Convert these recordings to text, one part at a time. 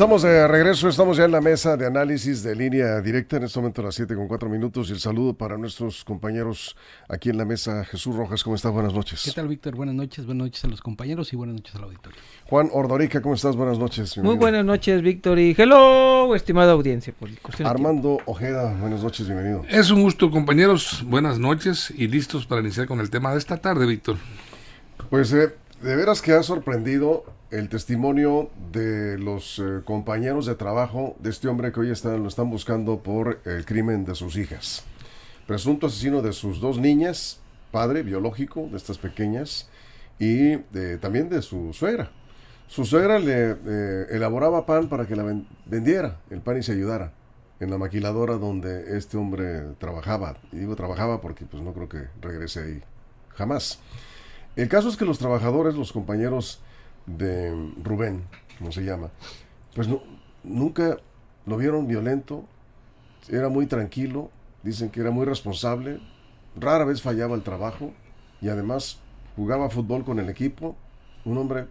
Estamos de regreso, estamos ya en la mesa de análisis de línea directa, en este momento a las 7 con 4 minutos y el saludo para nuestros compañeros aquí en la mesa. Jesús Rojas, ¿cómo estás? Buenas noches. ¿Qué tal, Víctor? Buenas noches, buenas noches a los compañeros y buenas noches al auditorio. Juan Ordorica, ¿cómo estás? Buenas noches. Muy buenas noches, Víctor, y hello, estimada audiencia. Por Armando Ojeda, buenas noches, bienvenido. Es un gusto, compañeros, buenas noches y listos para iniciar con el tema de esta tarde, Víctor. Pues eh, de veras que ha sorprendido el testimonio de los eh, compañeros de trabajo de este hombre que hoy lo están buscando por el crimen de sus hijas. Presunto asesino de sus dos niñas, padre biológico de estas pequeñas y también de su suegra. Su suegra le eh, elaboraba pan para que la vendiera el pan y se ayudara en la maquiladora donde este hombre trabajaba. Y digo trabajaba porque pues no creo que regrese ahí jamás. El caso es que los trabajadores, los compañeros de Rubén, como se llama, pues no, nunca lo vieron violento, era muy tranquilo, dicen que era muy responsable, rara vez fallaba el trabajo y además jugaba fútbol con el equipo, un hombre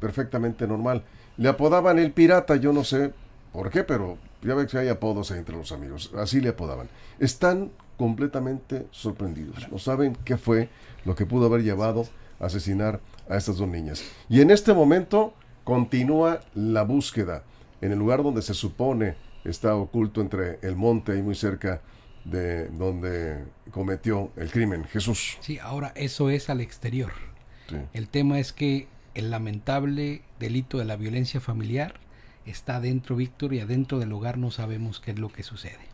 perfectamente normal. Le apodaban el pirata, yo no sé por qué, pero ya ve que hay apodos entre los amigos, así le apodaban. Están completamente sorprendidos, no saben qué fue lo que pudo haber llevado asesinar a estas dos niñas. Y en este momento continúa la búsqueda en el lugar donde se supone está oculto entre el monte y muy cerca de donde cometió el crimen. Jesús. Sí, ahora eso es al exterior. El tema es que el lamentable delito de la violencia familiar está dentro, Víctor, y adentro del hogar no sabemos qué es lo que sucede.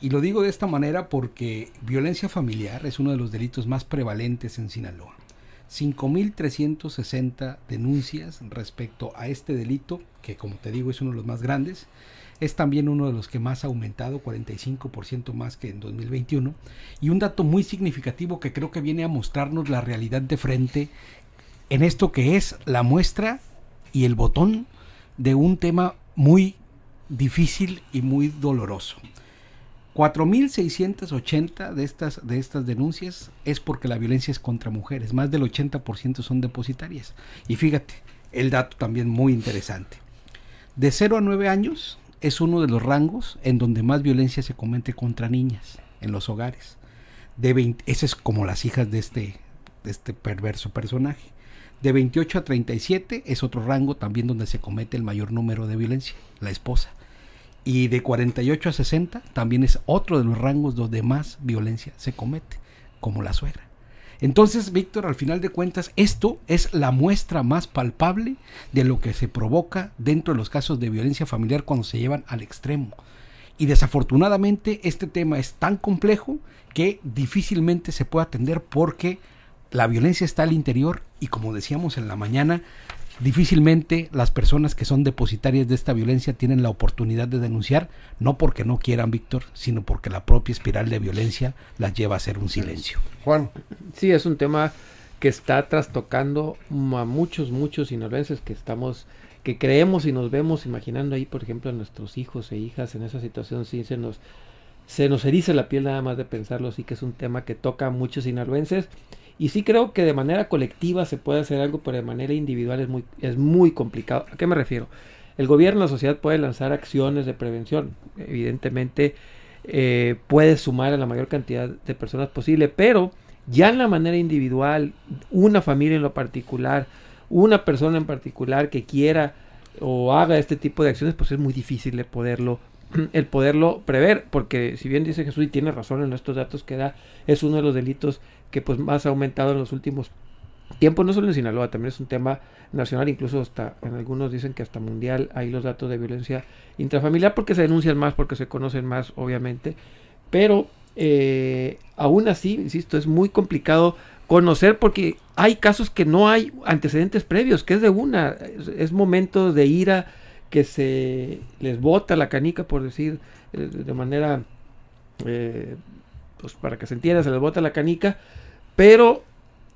Y lo digo de esta manera porque violencia familiar es uno de los delitos más prevalentes en Sinaloa. 5.360 denuncias respecto a este delito, que como te digo es uno de los más grandes. Es también uno de los que más ha aumentado, 45% más que en 2021. Y un dato muy significativo que creo que viene a mostrarnos la realidad de frente en esto que es la muestra y el botón de un tema muy difícil y muy doloroso. 4.680 de estas, de estas denuncias es porque la violencia es contra mujeres, más del 80% son depositarias. Y fíjate, el dato también muy interesante. De 0 a 9 años es uno de los rangos en donde más violencia se comete contra niñas en los hogares. De 20, ese es como las hijas de este, de este perverso personaje. De 28 a 37 es otro rango también donde se comete el mayor número de violencia, la esposa. Y de 48 a 60 también es otro de los rangos donde más violencia se comete, como la suegra. Entonces, Víctor, al final de cuentas, esto es la muestra más palpable de lo que se provoca dentro de los casos de violencia familiar cuando se llevan al extremo. Y desafortunadamente este tema es tan complejo que difícilmente se puede atender porque la violencia está al interior y como decíamos en la mañana, Difícilmente las personas que son depositarias de esta violencia tienen la oportunidad de denunciar, no porque no quieran, Víctor, sino porque la propia espiral de violencia las lleva a hacer un silencio. Juan. Sí, es un tema que está trastocando a muchos, muchos sinaloenses que estamos, que creemos y nos vemos imaginando ahí, por ejemplo, a nuestros hijos e hijas en esa situación, sí se nos, se nos eriza la piel nada más de pensarlo, sí que es un tema que toca a muchos sinaloenses y sí creo que de manera colectiva se puede hacer algo, pero de manera individual es muy, es muy complicado. ¿A qué me refiero? El gobierno, la sociedad puede lanzar acciones de prevención. Evidentemente eh, puede sumar a la mayor cantidad de personas posible, pero ya en la manera individual, una familia en lo particular, una persona en particular que quiera o haga este tipo de acciones, pues es muy difícil de poderlo el poderlo prever, porque si bien dice Jesús y tiene razón en estos datos que da, es uno de los delitos que pues más ha aumentado en los últimos tiempos, no solo en Sinaloa, también es un tema nacional, incluso hasta en algunos dicen que hasta mundial hay los datos de violencia intrafamiliar porque se denuncian más, porque se conocen más, obviamente, pero eh, aún así, insisto, es muy complicado conocer porque hay casos que no hay antecedentes previos, que es de una, es, es de ira que se les bota la canica, por decir eh, de manera, eh, pues para que se entienda, se les bota la canica, pero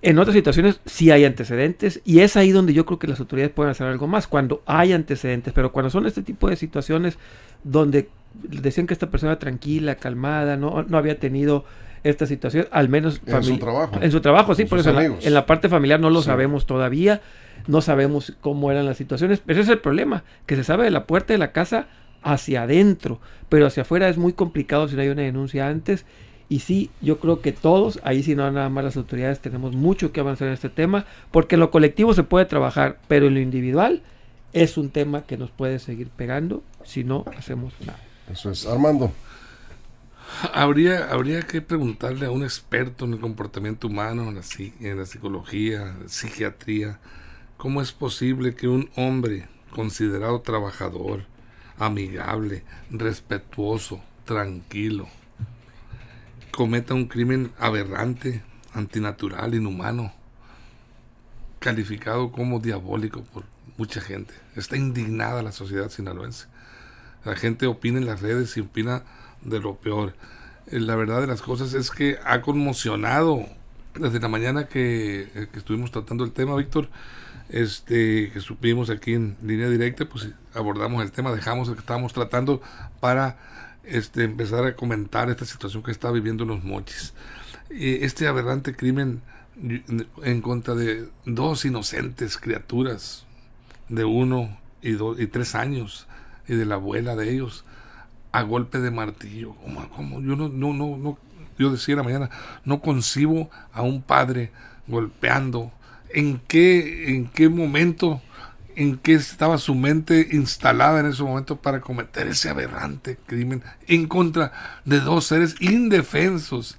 en otras situaciones sí hay antecedentes y es ahí donde yo creo que las autoridades pueden hacer algo más, cuando hay antecedentes, pero cuando son este tipo de situaciones donde decían que esta persona tranquila, calmada, no, no había tenido esta situación, al menos en su trabajo. En su trabajo, sí, por eso en la, en la, parte familiar no lo sí. sabemos todavía, no sabemos cómo eran las situaciones, pero ese es el problema, que se sabe de la puerta de la casa hacia adentro, pero hacia afuera es muy complicado si no hay una denuncia antes. Y sí, yo creo que todos, ahí sí no nada más las autoridades, tenemos mucho que avanzar en este tema, porque en lo colectivo se puede trabajar, pero en lo individual es un tema que nos puede seguir pegando si no hacemos nada. Eso es. Armando. Habría, habría que preguntarle a un experto en el comportamiento humano, en la, en la psicología, psiquiatría, cómo es posible que un hombre considerado trabajador, amigable, respetuoso, tranquilo, cometa un crimen aberrante, antinatural, inhumano, calificado como diabólico por mucha gente. Está indignada la sociedad sinaloense. La gente opina en las redes y opina de lo peor. La verdad de las cosas es que ha conmocionado desde la mañana que, que estuvimos tratando el tema, Víctor, este, que supimos aquí en línea directa, pues abordamos el tema, dejamos el que estábamos tratando para este, empezar a comentar esta situación que está viviendo los mochis. Este aberrante crimen en contra de dos inocentes criaturas de uno y, dos, y tres años y de la abuela de ellos a golpe de martillo. Como, yo no, no, no, no, yo decía la mañana, no concibo a un padre golpeando. ¿En qué, en qué momento, en qué estaba su mente instalada en ese momento para cometer ese aberrante crimen en contra de dos seres indefensos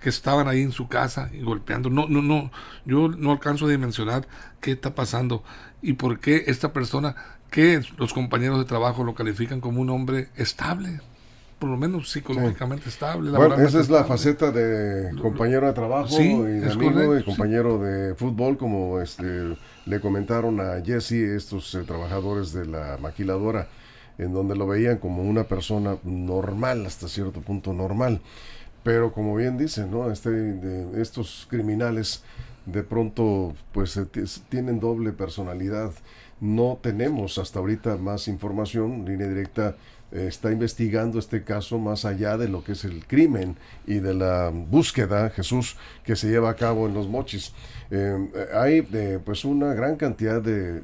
que estaban ahí en su casa y golpeando? No, no, no, yo no alcanzo a dimensionar qué está pasando y por qué esta persona que los compañeros de trabajo lo califican como un hombre estable, por lo menos psicológicamente sí. estable. Bueno, esa es estable. la faceta de compañero de trabajo sí, y de amigo correcto, y compañero sí. de fútbol, como este le comentaron a Jesse estos eh, trabajadores de la maquiladora, en donde lo veían como una persona normal, hasta cierto punto normal. Pero como bien dicen, ¿no? Este, de, estos criminales de pronto pues tienen doble personalidad no tenemos hasta ahorita más información. Línea Directa está investigando este caso más allá de lo que es el crimen y de la búsqueda, Jesús, que se lleva a cabo en los mochis. Eh, hay eh, pues una gran cantidad de,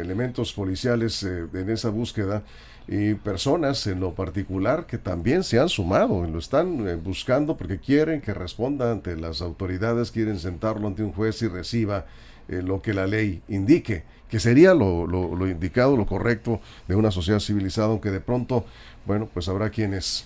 elementos policiales eh, en esa búsqueda y personas en lo particular que también se han sumado, lo están buscando porque quieren que responda ante las autoridades, quieren sentarlo ante un juez y reciba lo que la ley indique, que sería lo, lo, lo, indicado, lo correcto de una sociedad civilizada, aunque de pronto, bueno, pues habrá quienes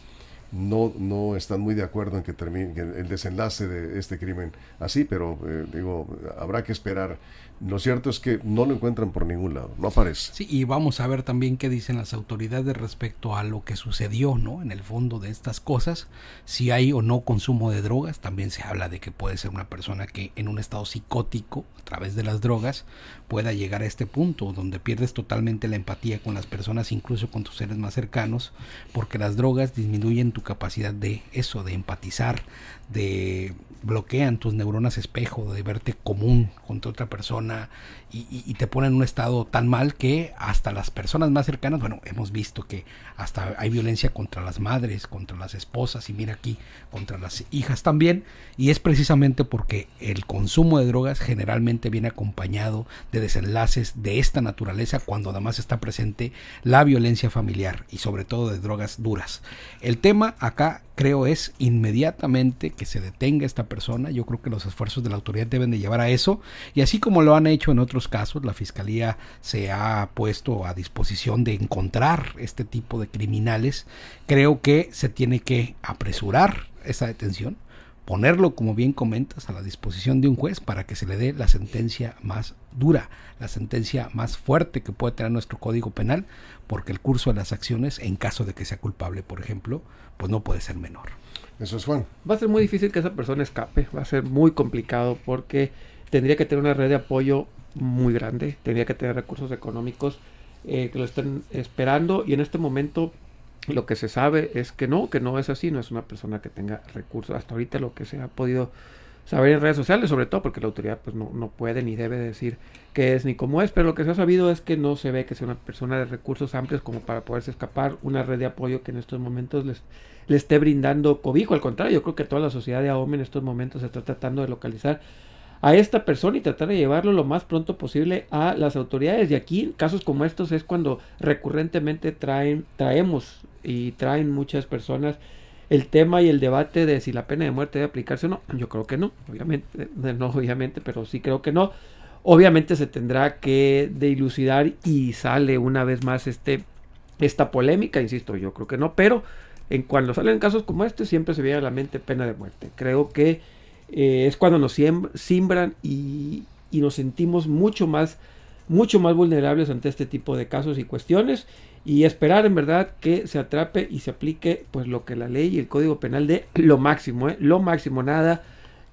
no, no están muy de acuerdo en que termine el desenlace de este crimen así, pero eh, digo, habrá que esperar. Lo cierto es que no lo encuentran por ningún lado, no aparece. Sí, y vamos a ver también qué dicen las autoridades respecto a lo que sucedió, ¿no? En el fondo de estas cosas, si hay o no consumo de drogas, también se habla de que puede ser una persona que en un estado psicótico, a través de las drogas, pueda llegar a este punto donde pierdes totalmente la empatía con las personas, incluso con tus seres más cercanos, porque las drogas disminuyen tu capacidad de eso, de empatizar, de bloquean tus neuronas espejo, de verte común contra otra persona y, y, te ponen en un estado tan mal que hasta las personas más cercanas, bueno, hemos visto que hasta hay violencia contra las madres, contra las esposas y mira aquí, contra las hijas también, y es precisamente porque el consumo de drogas generalmente viene acompañado de desenlaces de esta naturaleza cuando además está presente la violencia familiar y sobre todo de drogas duras. El tema acá creo es inmediatamente que se detenga esta persona. Yo creo que los esfuerzos de la autoridad deben de llevar a eso. Y así como lo han hecho en otros casos, la Fiscalía se ha puesto a disposición de encontrar este tipo de criminales. Creo que se tiene que apresurar esa detención ponerlo, como bien comentas, a la disposición de un juez para que se le dé la sentencia más dura, la sentencia más fuerte que puede tener nuestro Código Penal, porque el curso de las acciones, en caso de que sea culpable, por ejemplo, pues no puede ser menor. Eso es Juan. Va a ser muy difícil que esa persona escape, va a ser muy complicado porque tendría que tener una red de apoyo muy grande, tendría que tener recursos económicos eh, que lo estén esperando y en este momento lo que se sabe es que no, que no es así, no es una persona que tenga recursos. Hasta ahorita lo que se ha podido saber en redes sociales, sobre todo porque la autoridad pues no, no puede ni debe decir qué es ni cómo es, pero lo que se ha sabido es que no se ve que sea una persona de recursos amplios como para poderse escapar, una red de apoyo que en estos momentos les, le esté brindando cobijo, al contrario, yo creo que toda la sociedad de AOME en estos momentos se está tratando de localizar a esta persona y tratar de llevarlo lo más pronto posible a las autoridades. Y aquí, casos como estos, es cuando recurrentemente traen, traemos y traen muchas personas el tema y el debate de si la pena de muerte debe aplicarse o no. Yo creo que no, obviamente, no obviamente, pero sí creo que no. Obviamente se tendrá que dilucidar y sale una vez más este, esta polémica, insisto, yo creo que no, pero en cuando salen casos como este siempre se viene a la mente pena de muerte. Creo que eh, es cuando nos siembran y, y, nos sentimos mucho más, mucho más vulnerables ante este tipo de casos y cuestiones y esperar en verdad que se atrape y se aplique pues lo que la ley y el código penal de lo máximo, ¿eh? lo máximo, nada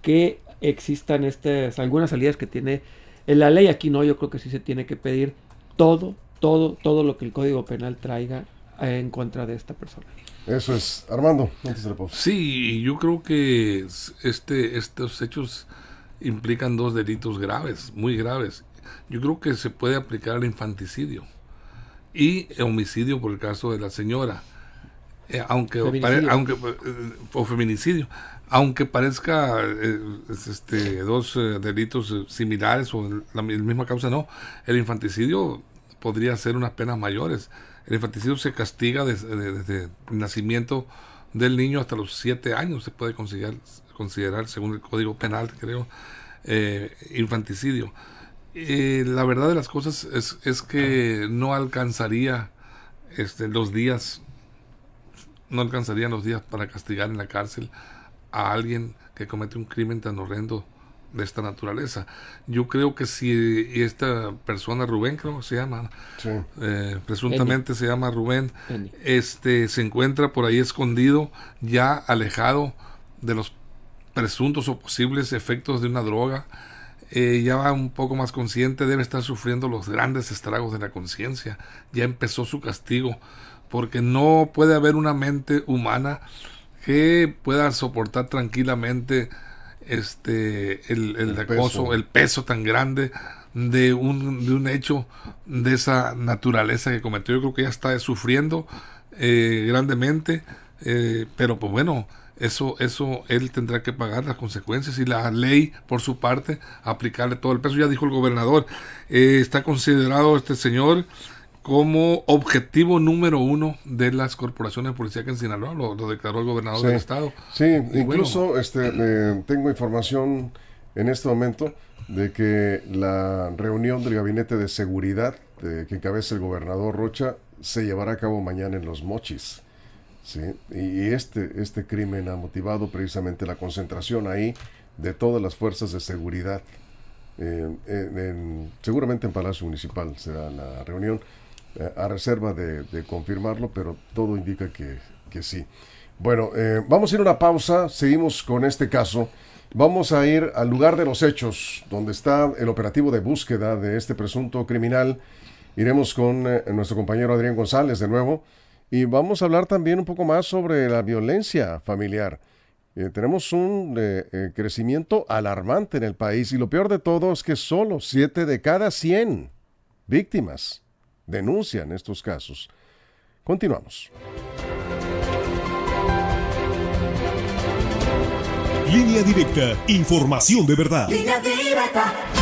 que existan estas algunas salidas que tiene en la ley aquí no, yo creo que sí se tiene que pedir todo, todo, todo lo que el código penal traiga en contra de esta persona. Eso es. Armando, antes de la Sí, yo creo que este, estos hechos implican dos delitos graves, muy graves. Yo creo que se puede aplicar el infanticidio y homicidio por el caso de la señora. Eh, aunque, aunque eh, o feminicidio, aunque parezca eh, este, dos delitos similares o la, la misma causa, no, el infanticidio podría ser unas penas mayores. El infanticidio se castiga desde, el nacimiento del niño hasta los siete años, se puede considerar, considerar según el Código Penal, creo, eh, la verdad de las cosas es, es que no alcanzaría este, los días, no alcanzarían los días para castigar en la cárcel a alguien que comete un crimen tan horrendo de esta naturaleza. Yo creo que si esta persona, Rubén creo que se llama, eh, presuntamente se llama Rubén, este se encuentra por ahí escondido, ya alejado de los presuntos o posibles efectos de una droga, eh, ya va un poco más consciente, debe estar sufriendo los grandes estragos de la conciencia, ya empezó su castigo, porque no puede haber una mente humana que pueda soportar tranquilamente este el, el, acoso, peso. el peso tan grande de un, de un hecho de esa naturaleza que cometió. Yo creo que ya está sufriendo eh, grandemente, eh, pero pues bueno, eso, eso él tendrá que pagar las consecuencias y la ley, por su parte, aplicarle todo el peso. Ya dijo el gobernador, eh, está considerado este señor como objetivo número uno de las corporaciones policíacas en Sinaloa, lo, lo declaró el gobernador sí, del estado. Sí, y incluso bueno, este, eh, tengo información en este momento de que la reunión del gabinete de seguridad de, que encabeza el gobernador Rocha se llevará a cabo mañana en Los Mochis. ¿Sí? Y este, este crimen ha motivado precisamente la concentración ahí de todas las fuerzas de seguridad. Eh, en, en, seguramente en Palacio Municipal será la reunión a reserva de, confirmarlo, pero todo indica que, que sí. Bueno, eh, vamos a ir a una pausa, seguimos con este caso. Vamos a ir al lugar de los hechos, donde está el operativo de búsqueda de este presunto criminal. Iremos con eh, nuestro compañero Adrián González de nuevo y vamos a hablar también un poco más sobre la violencia familiar. Eh, tenemos un eh, crecimiento alarmante en el país y lo peor de todo es que solo 7 de cada 100 víctimas denuncian estos casos. Continuamos. Línea directa, información de verdad. Línea directa.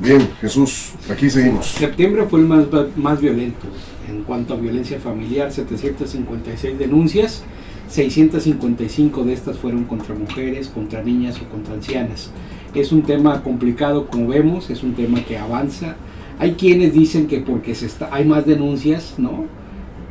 Bien, Jesús, aquí seguimos. Septiembre fue el más, más violento en cuanto a violencia familiar, 756 denuncias, 655 de estas fueron contra mujeres, contra niñas o contra ancianas. Es un tema complicado, como vemos, es un tema que avanza, hay quienes dicen que porque se está, hay más denuncias, ¿no?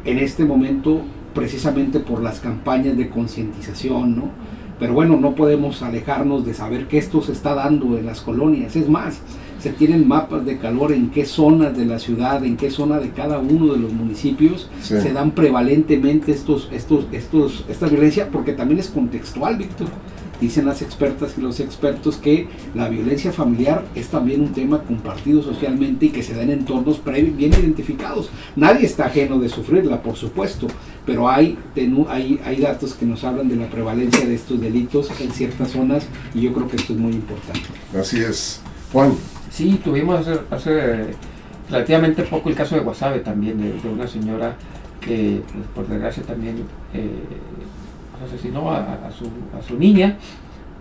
En este momento, precisamente por las campañas de concientización, ¿no? Pero bueno, no podemos alejarnos de saber que esto se está dando en las colonias. Es más, se tienen mapas de calor en qué zonas de la ciudad, en qué zona de cada uno de los municipios Sí. se dan prevalentemente estos, estos, estos, esta violencia, porque también es contextual, Víctor. Dicen las expertas y los expertos que la violencia familiar es también un tema compartido socialmente y que se da en entornos bien identificados. Nadie está ajeno de sufrirla, por supuesto, pero hay, hay, hay datos que nos hablan de la prevalencia de estos delitos en ciertas zonas y yo creo que esto es muy importante. Así es. Juan, Sí, tuvimos hace, hace relativamente poco el caso de Guasave también, de, una señora que, pues, por desgracia, también eh, asesinó a, a su, a su niña.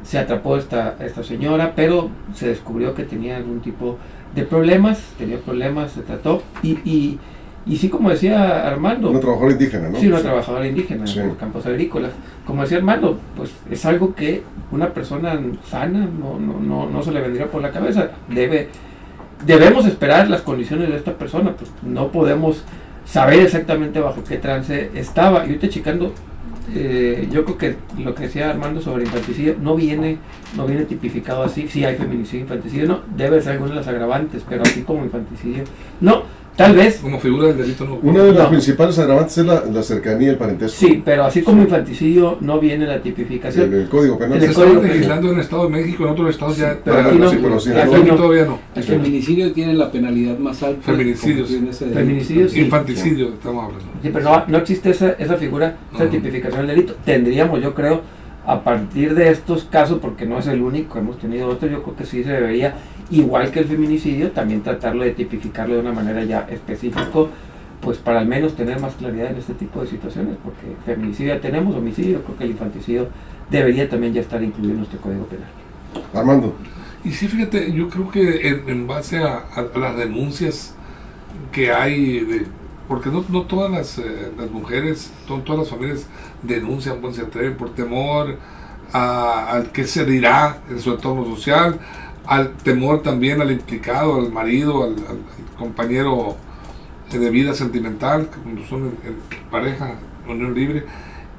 Se atrapó esta, esta señora, pero se descubrió que tenía algún tipo de problemas, tenía problemas, se trató. Y, y, y sí, como decía Armando, una trabajadora indígena, ¿no? Sí, una trabajadora indígena Sí. en los campos agrícolas. Como decía Armando, pues es algo que una persona sana no, no, no, no se le vendría por la cabeza. Debe, debemos esperar las condiciones de esta persona, pues no podemos saber exactamente bajo qué trance estaba. Y ahorita checando, eh, yo creo que lo que decía Armando sobre infanticidio no viene, no viene tipificado así. Sí hay feminicidio, infanticidio, no, debe ser alguna de las agravantes, pero así como infanticidio, no. Tal vez Como figura del delito no. Una de las No. principales agravantes es la, la cercanía y el parentesco. Sí, pero así como infanticidio no viene la tipificación. En el Código Penal. En Se el está Código Penal. legislando en el Estado de México, en otros estados ya. pero aquí no, sí, sí, aquí. Aquí no. todavía no. El feminicidio tiene la penalidad más alta. Feminicidios. Feminicidios, sí. Infanticidio, estamos hablando. Sí, pero no, no existe esa, esa figura, esa tipificación del delito. Tendríamos, yo creo, a partir de estos casos, porque no es el único, hemos tenido otros, yo creo que sí se debería, igual que el feminicidio, también tratarlo de tipificarlo de una manera ya específica, pues para al menos tener más claridad en este tipo de situaciones, porque feminicidio ya tenemos, homicidio, creo que el infanticidio debería también ya estar incluido en nuestro Código Penal. Armando. Y sí, fíjate, yo creo que en, en base a, a- a las denuncias que hay, de, porque no, no todas las, eh, las mujeres, to- todas las familias denuncian, pues se atreven por temor a- al que se dirá en su entorno social, al temor también al implicado, al marido, al, al- al compañero de vida sentimental, cuando son en, en pareja, unión libre.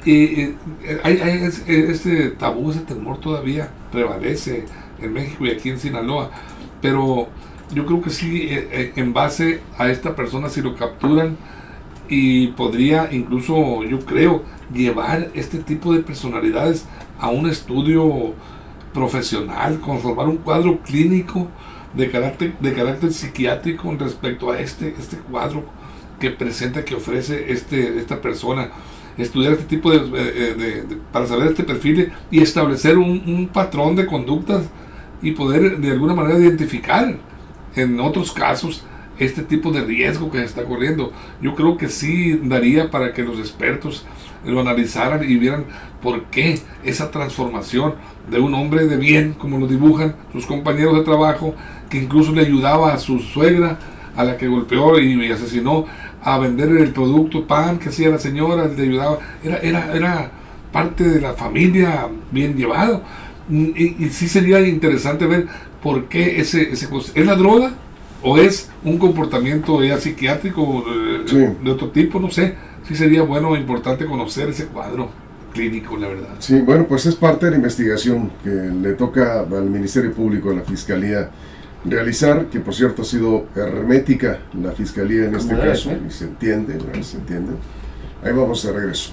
Y eh, hay, hay es- este tabú, ese temor todavía prevalece en México y aquí en Sinaloa. Pero yo creo que sí, eh, eh, en base a esta persona, si lo capturan y podría incluso, yo creo, llevar este tipo de personalidades a un estudio profesional, conformar un cuadro clínico de carácter, de carácter psiquiátrico respecto a este, este cuadro que presenta, que ofrece este, esta persona. Estudiar este tipo de, eh, de- de- para saber este perfil y establecer un, un patrón de conductas y poder de alguna manera identificar en otros casos este tipo de riesgo que se está corriendo. Yo creo que sí daría para que los expertos lo analizaran y vieran por qué esa transformación de un hombre de bien, como lo dibujan sus compañeros de trabajo, que incluso le ayudaba a su suegra, a la que golpeó y, y asesinó, a vender el producto pan que hacía la señora, le ayudaba, era, era, era parte de la familia bien llevado. Y, y sí sería interesante ver por qué ese, ese es la droga o es un comportamiento ya psiquiátrico eh, Sí. de otro tipo, no sé. Sí sería bueno e importante conocer ese cuadro clínico, la verdad. Sí, bueno, pues es parte de la investigación que le toca al Ministerio Público, a la Fiscalía, realizar, que por cierto ha sido hermética la Fiscalía en este caso, ser. y se entiende, ¿verdad? se entiende. Ahí vamos de regreso.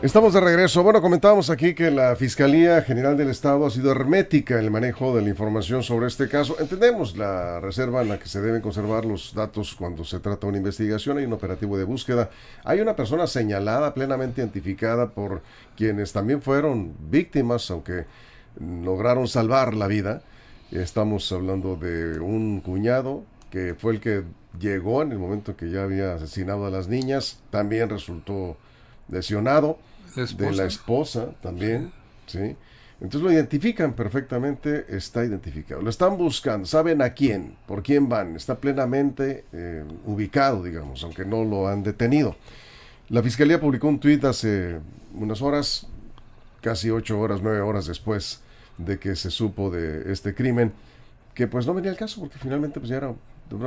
Estamos de regreso. Bueno, comentábamos aquí que la Fiscalía General del Estado ha sido hermética en el manejo de la información sobre este caso. Entendemos la reserva en la que se deben conservar los datos cuando se trata de una investigación. Hay un operativo de búsqueda. Hay una persona señalada, plenamente identificada por quienes también fueron víctimas, aunque lograron salvar la vida. Estamos hablando de un cuñado que fue el que llegó en el momento que ya había asesinado a las niñas. También resultó lesionado La de la esposa. también, ¿sí? Entonces lo identifican perfectamente, está identificado. Lo están buscando, saben a quién, por quién van, está plenamente eh, ubicado, digamos, aunque no lo han detenido. La fiscalía publicó un tuit hace unas horas, casi ocho horas, nueve horas después de que se supo de este crimen, que pues no venía al caso, porque finalmente pues ya era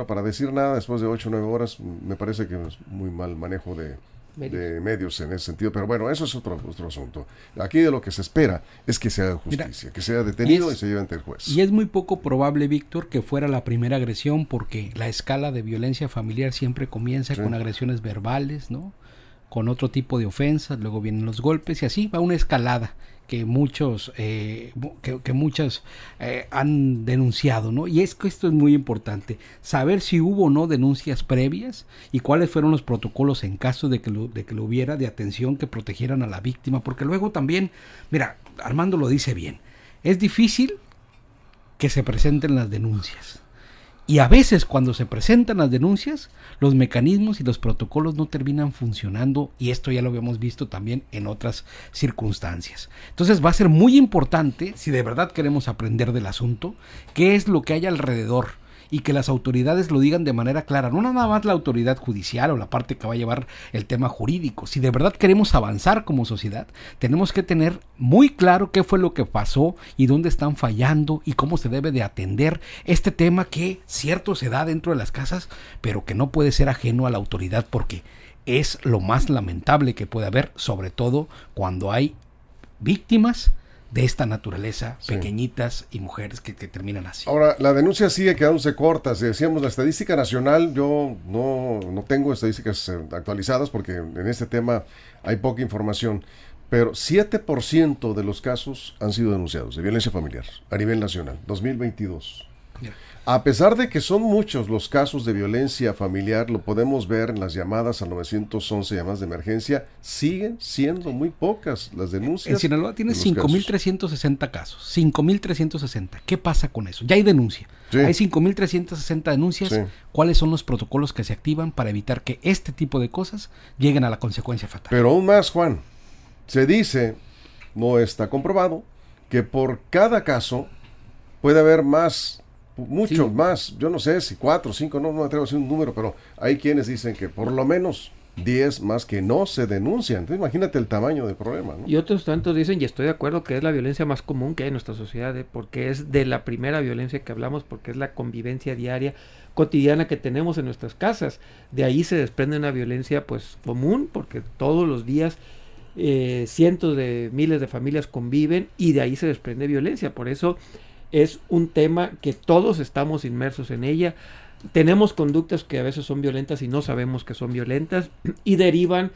para decir nada después de 8 o 9 horas, me parece que es muy mal manejo de, de medios en ese sentido. Pero bueno, eso es otro, otro asunto. Aquí de lo que se espera es que se haga justicia, que sea detenido y, se lleve ante el juez. Y es muy poco probable, Víctor, que fuera la primera agresión porque la escala de violencia familiar siempre comienza con agresiones verbales, ¿no? Con otro tipo de ofensas, luego vienen los golpes y así va una escalada que muchos eh, que, muchas eh, han denunciado no y es que esto es muy importante saber si hubo o no denuncias previas y cuáles fueron los protocolos en caso de que lo, de que lo hubiera de atención que protegieran a la víctima porque luego también mira Armando lo dice bien es difícil que se presenten las denuncias y a veces cuando se presentan las denuncias, los mecanismos y los protocolos no terminan funcionando y esto ya lo habíamos visto también en otras circunstancias. Entonces va a ser muy importante, si de verdad queremos aprender del asunto, qué es lo que hay alrededor y que las autoridades lo digan de manera clara, no nada más la autoridad judicial o la parte que va a llevar el tema jurídico. Si de verdad queremos avanzar como sociedad, tenemos que tener muy claro qué fue lo que pasó y dónde están fallando y cómo se debe de atender este tema que cierto se da dentro de las casas, pero que no puede ser ajeno a la autoridad porque es lo más lamentable que puede haber, sobre todo cuando hay víctimas de esta naturaleza, pequeñitas y mujeres que, terminan así. Ahora, la denuncia sigue quedándose corta. Si decíamos la estadística nacional, yo no, no tengo estadísticas eh, actualizadas porque en este tema hay poca información, pero 7% de los casos han sido denunciados de violencia familiar a nivel nacional, 2022. A pesar de que son muchos los casos de violencia familiar, lo podemos ver en las llamadas al 911, llamadas de emergencia, siguen siendo muy pocas las denuncias. En Sinaloa tiene 5.360 casos, 5.360. ¿Qué pasa con eso? Ya hay denuncia. Hay 5.360 denuncias. ¿Cuáles son los protocolos que se activan para evitar que este tipo de cosas lleguen a la consecuencia fatal? Pero aún más, Juan, se dice, no está comprobado, que por cada caso puede haber más mucho más, yo no sé si cuatro, cinco, no, no me atrevo a decir un número, pero hay quienes dicen que por lo menos 10 más que no se denuncian. Entonces, imagínate el tamaño del problema. Y otros tantos dicen, y estoy de acuerdo, que es la violencia más común que hay en nuestra sociedad, ¿eh? porque es de la primera violencia que hablamos, porque es la convivencia diaria, cotidiana que tenemos en nuestras casas. De ahí se desprende una violencia pues común, porque todos los días eh, cientos de miles de familias conviven y de ahí se desprende violencia. Por eso es un tema que todos estamos inmersos en ella. Tenemos conductas que a veces son violentas y no sabemos que son violentas y derivan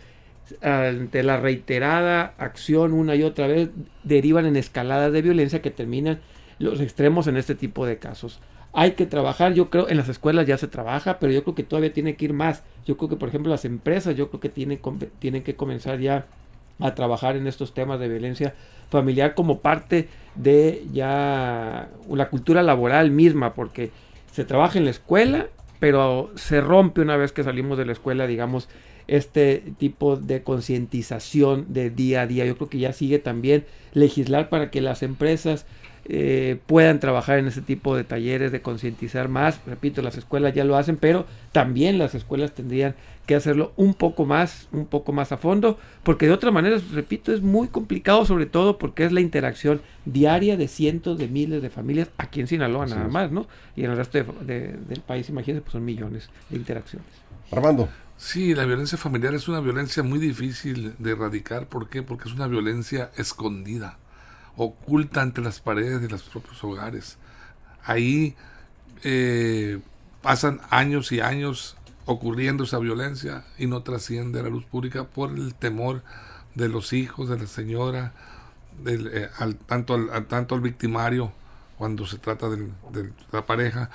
ante la reiterada acción una y otra vez, derivan en escaladas de violencia que terminan los extremos en este tipo de casos. Hay que trabajar, yo creo, en las escuelas ya se trabaja, pero yo creo que todavía tiene que ir más. Yo creo que, por ejemplo, las empresas, yo creo que tienen, tienen que comenzar ya a trabajar en estos temas de violencia familiar como parte de ya la cultura laboral misma, porque se trabaja en la escuela, pero se rompe una vez que salimos de la escuela, digamos, este tipo de concientización de día a día. Yo creo que ya sigue también legislar para que las empresas eh, puedan trabajar en ese tipo de talleres de concientizar más. Repito, las escuelas ya lo hacen, pero también las escuelas tendrían que hacerlo un poco más, un poco más a fondo, porque de otra manera, repito, es muy complicado, sobre todo porque es la interacción diaria de cientos de miles de familias aquí en Sinaloa nada más, ¿no? Y en el resto del país, imagínense, pues son millones de interacciones. Armando. Sí, la violencia familiar es una violencia muy difícil de erradicar. ¿Por qué? Porque es una violencia escondida oculta entre las paredes de los propios hogares. Ahí eh, pasan años y años ocurriendo esa violencia y no trasciende a la luz pública por el temor de los hijos, de la señora, eh, al, tanto, al, tanto victimario cuando se trata de, la pareja,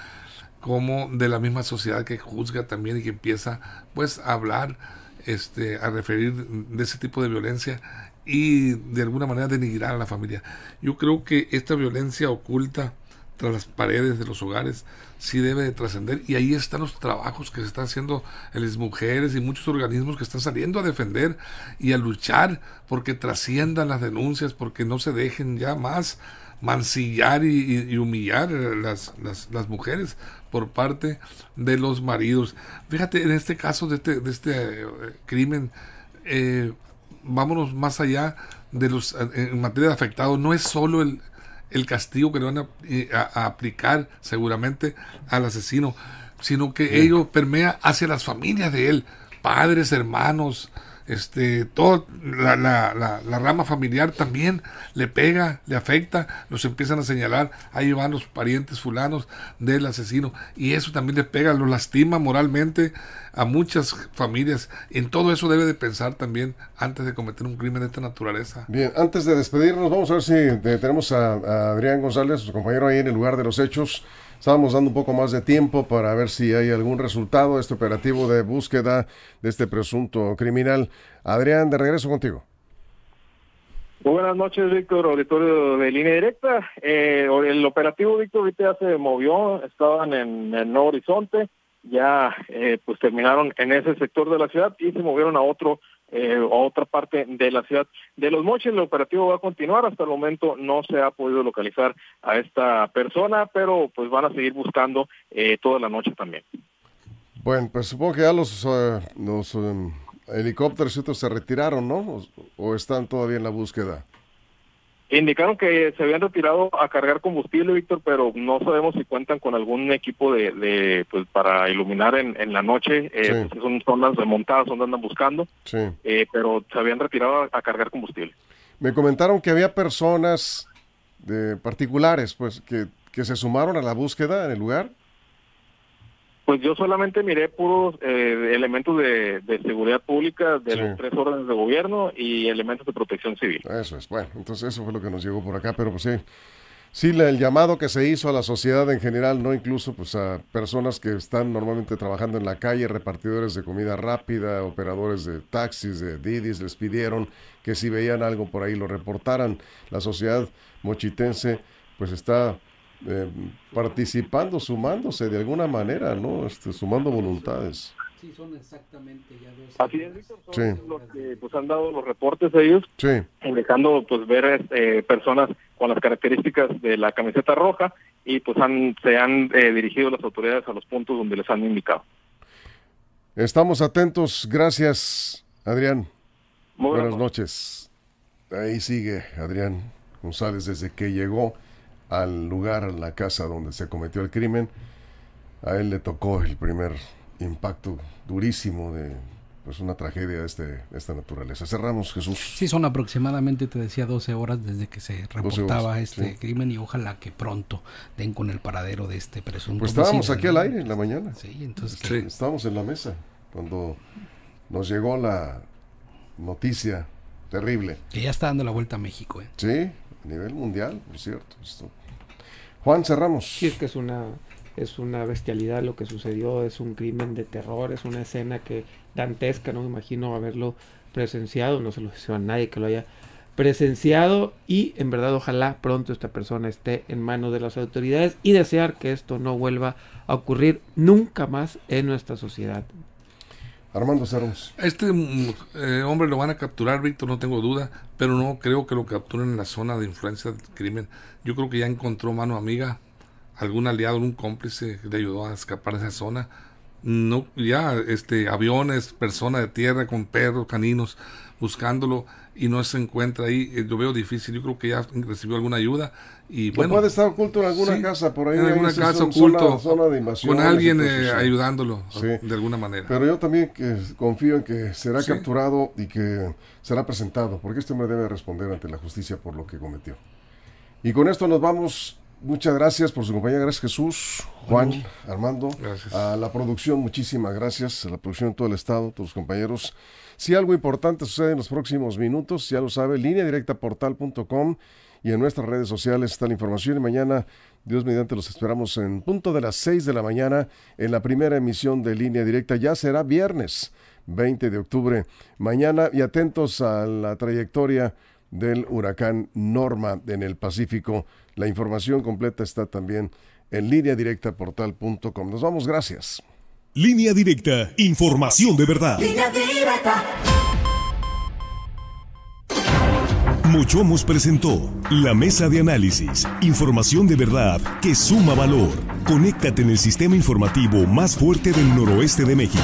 como de la misma sociedad que juzga también y que empieza pues a hablar, este, a referir de ese tipo de violencia y de alguna manera denigrar a la familia. Yo creo que esta violencia oculta tras las paredes de los hogares sí debe de trascender y ahí están los trabajos que se están haciendo en las mujeres y muchos organismos que están saliendo a defender y a luchar porque trasciendan las denuncias, porque no se dejen ya más mancillar y, humillar las, las, las, mujeres por parte de los maridos. Fíjate, en este caso de este, de este eh, crimen, eh, vámonos más allá de los en materia de afectados, no es solo el, el castigo que le van a, aplicar seguramente al asesino. sino que ello permea hacia las familias de él, padres, hermanos, este, toda la, la, la, rama familiar también le pega, le afecta, los empiezan a señalar, ahí van los parientes fulanos del asesino, y eso también le pega, lo lastima moralmente a muchas familias. En todo eso debe de pensar también antes de cometer un crimen de esta naturaleza. Bien, antes de despedirnos, vamos a ver si tenemos a, a Adrián González, su compañero ahí en el lugar de los hechos. Estábamos dando un poco más de tiempo para ver si hay algún resultado de este operativo de búsqueda de este presunto criminal. Adrián, de regreso contigo. Buenas noches, Víctor, auditorio de línea directa. Eh, el operativo, Víctor, ahorita ya se movió, estaban en el Nuevo Horizonte, ya eh, pues terminaron en ese sector de la ciudad y se movieron a otro eh, a otra parte de la ciudad de Los Moches. El operativo va a continuar. Hasta el momento no se ha podido localizar a esta persona, pero pues van a seguir buscando eh, toda la noche también. Bueno, pues supongo que ya los, eh, los um, helicópteros se retiraron, ¿no? ¿O están todavía en la búsqueda? Indicaron que se habían retirado a cargar combustible, Víctor, pero no sabemos si cuentan con algún equipo de, de pues para iluminar en, en la noche. Eh, pues son zonas remontadas donde andan buscando, sí. eh, pero se habían retirado a, cargar combustible. Me comentaron que había personas de particulares, pues, que, que se sumaron a la búsqueda en el lugar. Pues yo solamente miré puros eh, elementos de, seguridad pública de los tres órdenes de gobierno y elementos de protección civil. Eso es, bueno, entonces eso fue lo que nos llegó por acá, pero pues sí, sí, el llamado que se hizo a la sociedad en general, no incluso pues a personas que están normalmente trabajando en la calle, repartidores de comida rápida, operadores de taxis, de Didis, les pidieron que si veían algo por ahí lo reportaran. La sociedad mochitense pues está eh, participando, sumándose de alguna manera, ¿no? Este, sumando voluntades. Sí, son exactamente ya dos. Así es, son los que pues, han dado los reportes de ellos, sí. dejando pues ver eh, personas con las características de la camiseta roja y pues han, se han eh, dirigido las autoridades a los puntos donde les han indicado. Estamos atentos, gracias Adrián. buenas noches. Ahí sigue Adrián González desde que llegó al lugar, a la casa donde se cometió el crimen, a él le tocó el primer impacto durísimo de pues una tragedia de, este, esta naturaleza. Cerramos, Jesús. Sí, son aproximadamente, te decía, 12 horas desde que se reportaba este crimen y ojalá que pronto den con el paradero de este presunto. Pues estábamos aquí al aire en la mañana. Sí, entonces. Sí. Estábamos en la mesa cuando nos llegó la noticia terrible. Que ya está dando la vuelta a México. ¿eh? Sí, a nivel mundial, por cierto. Esto Juan, cerramos. Sí, es que es una, es una bestialidad lo que sucedió, es un crimen de terror, es una escena que dantesca, no me imagino haberlo presenciado, no se lo deseo a nadie que lo haya presenciado y en verdad ojalá pronto esta persona esté en manos de las autoridades y desear que esto no vuelva a ocurrir nunca más en nuestra sociedad. Armando Cerros. Este mm, eh, hombre lo van a capturar, Víctor, no tengo duda, pero no creo que lo capturen en la zona de influencia del crimen. Yo creo que ya encontró mano amiga, algún aliado, un cómplice que le ayudó a escapar de esa zona. No, ya, este, aviones, personas de tierra con perros, caninos, buscándolo y no se encuentra ahí. Eh, lo veo difícil. Yo creo que ya recibió alguna ayuda. Y bueno, puede estar oculto en alguna casa por ahí. En alguna casa oculto. con alguien eh, ayudándolo de alguna manera. Pero yo también que confío en que será capturado y que será presentado, porque este hombre debe responder ante la justicia por lo que cometió. Y con esto nos vamos. Muchas gracias por su compañía. Gracias Jesús, Juan, Armando. Gracias. A la producción, muchísimas gracias. A la producción de todo el Estado, todos los compañeros. Si algo importante sucede en los próximos minutos, ya lo sabe, línea directa portal.com y en nuestras redes sociales está la información. Y mañana, Dios mediante, los esperamos en punto de las 6 de la mañana en la primera emisión de línea directa. Ya será viernes 20 de octubre. Mañana y atentos a la trayectoria del huracán Norma en el Pacífico. La información completa está también en línea directa portal.com. Nos vamos, gracias. Línea directa, información de verdad. Línea directa. Mochomos presentó la mesa de análisis, información de verdad que suma valor. Conéctate en el sistema informativo más fuerte del noroeste de México.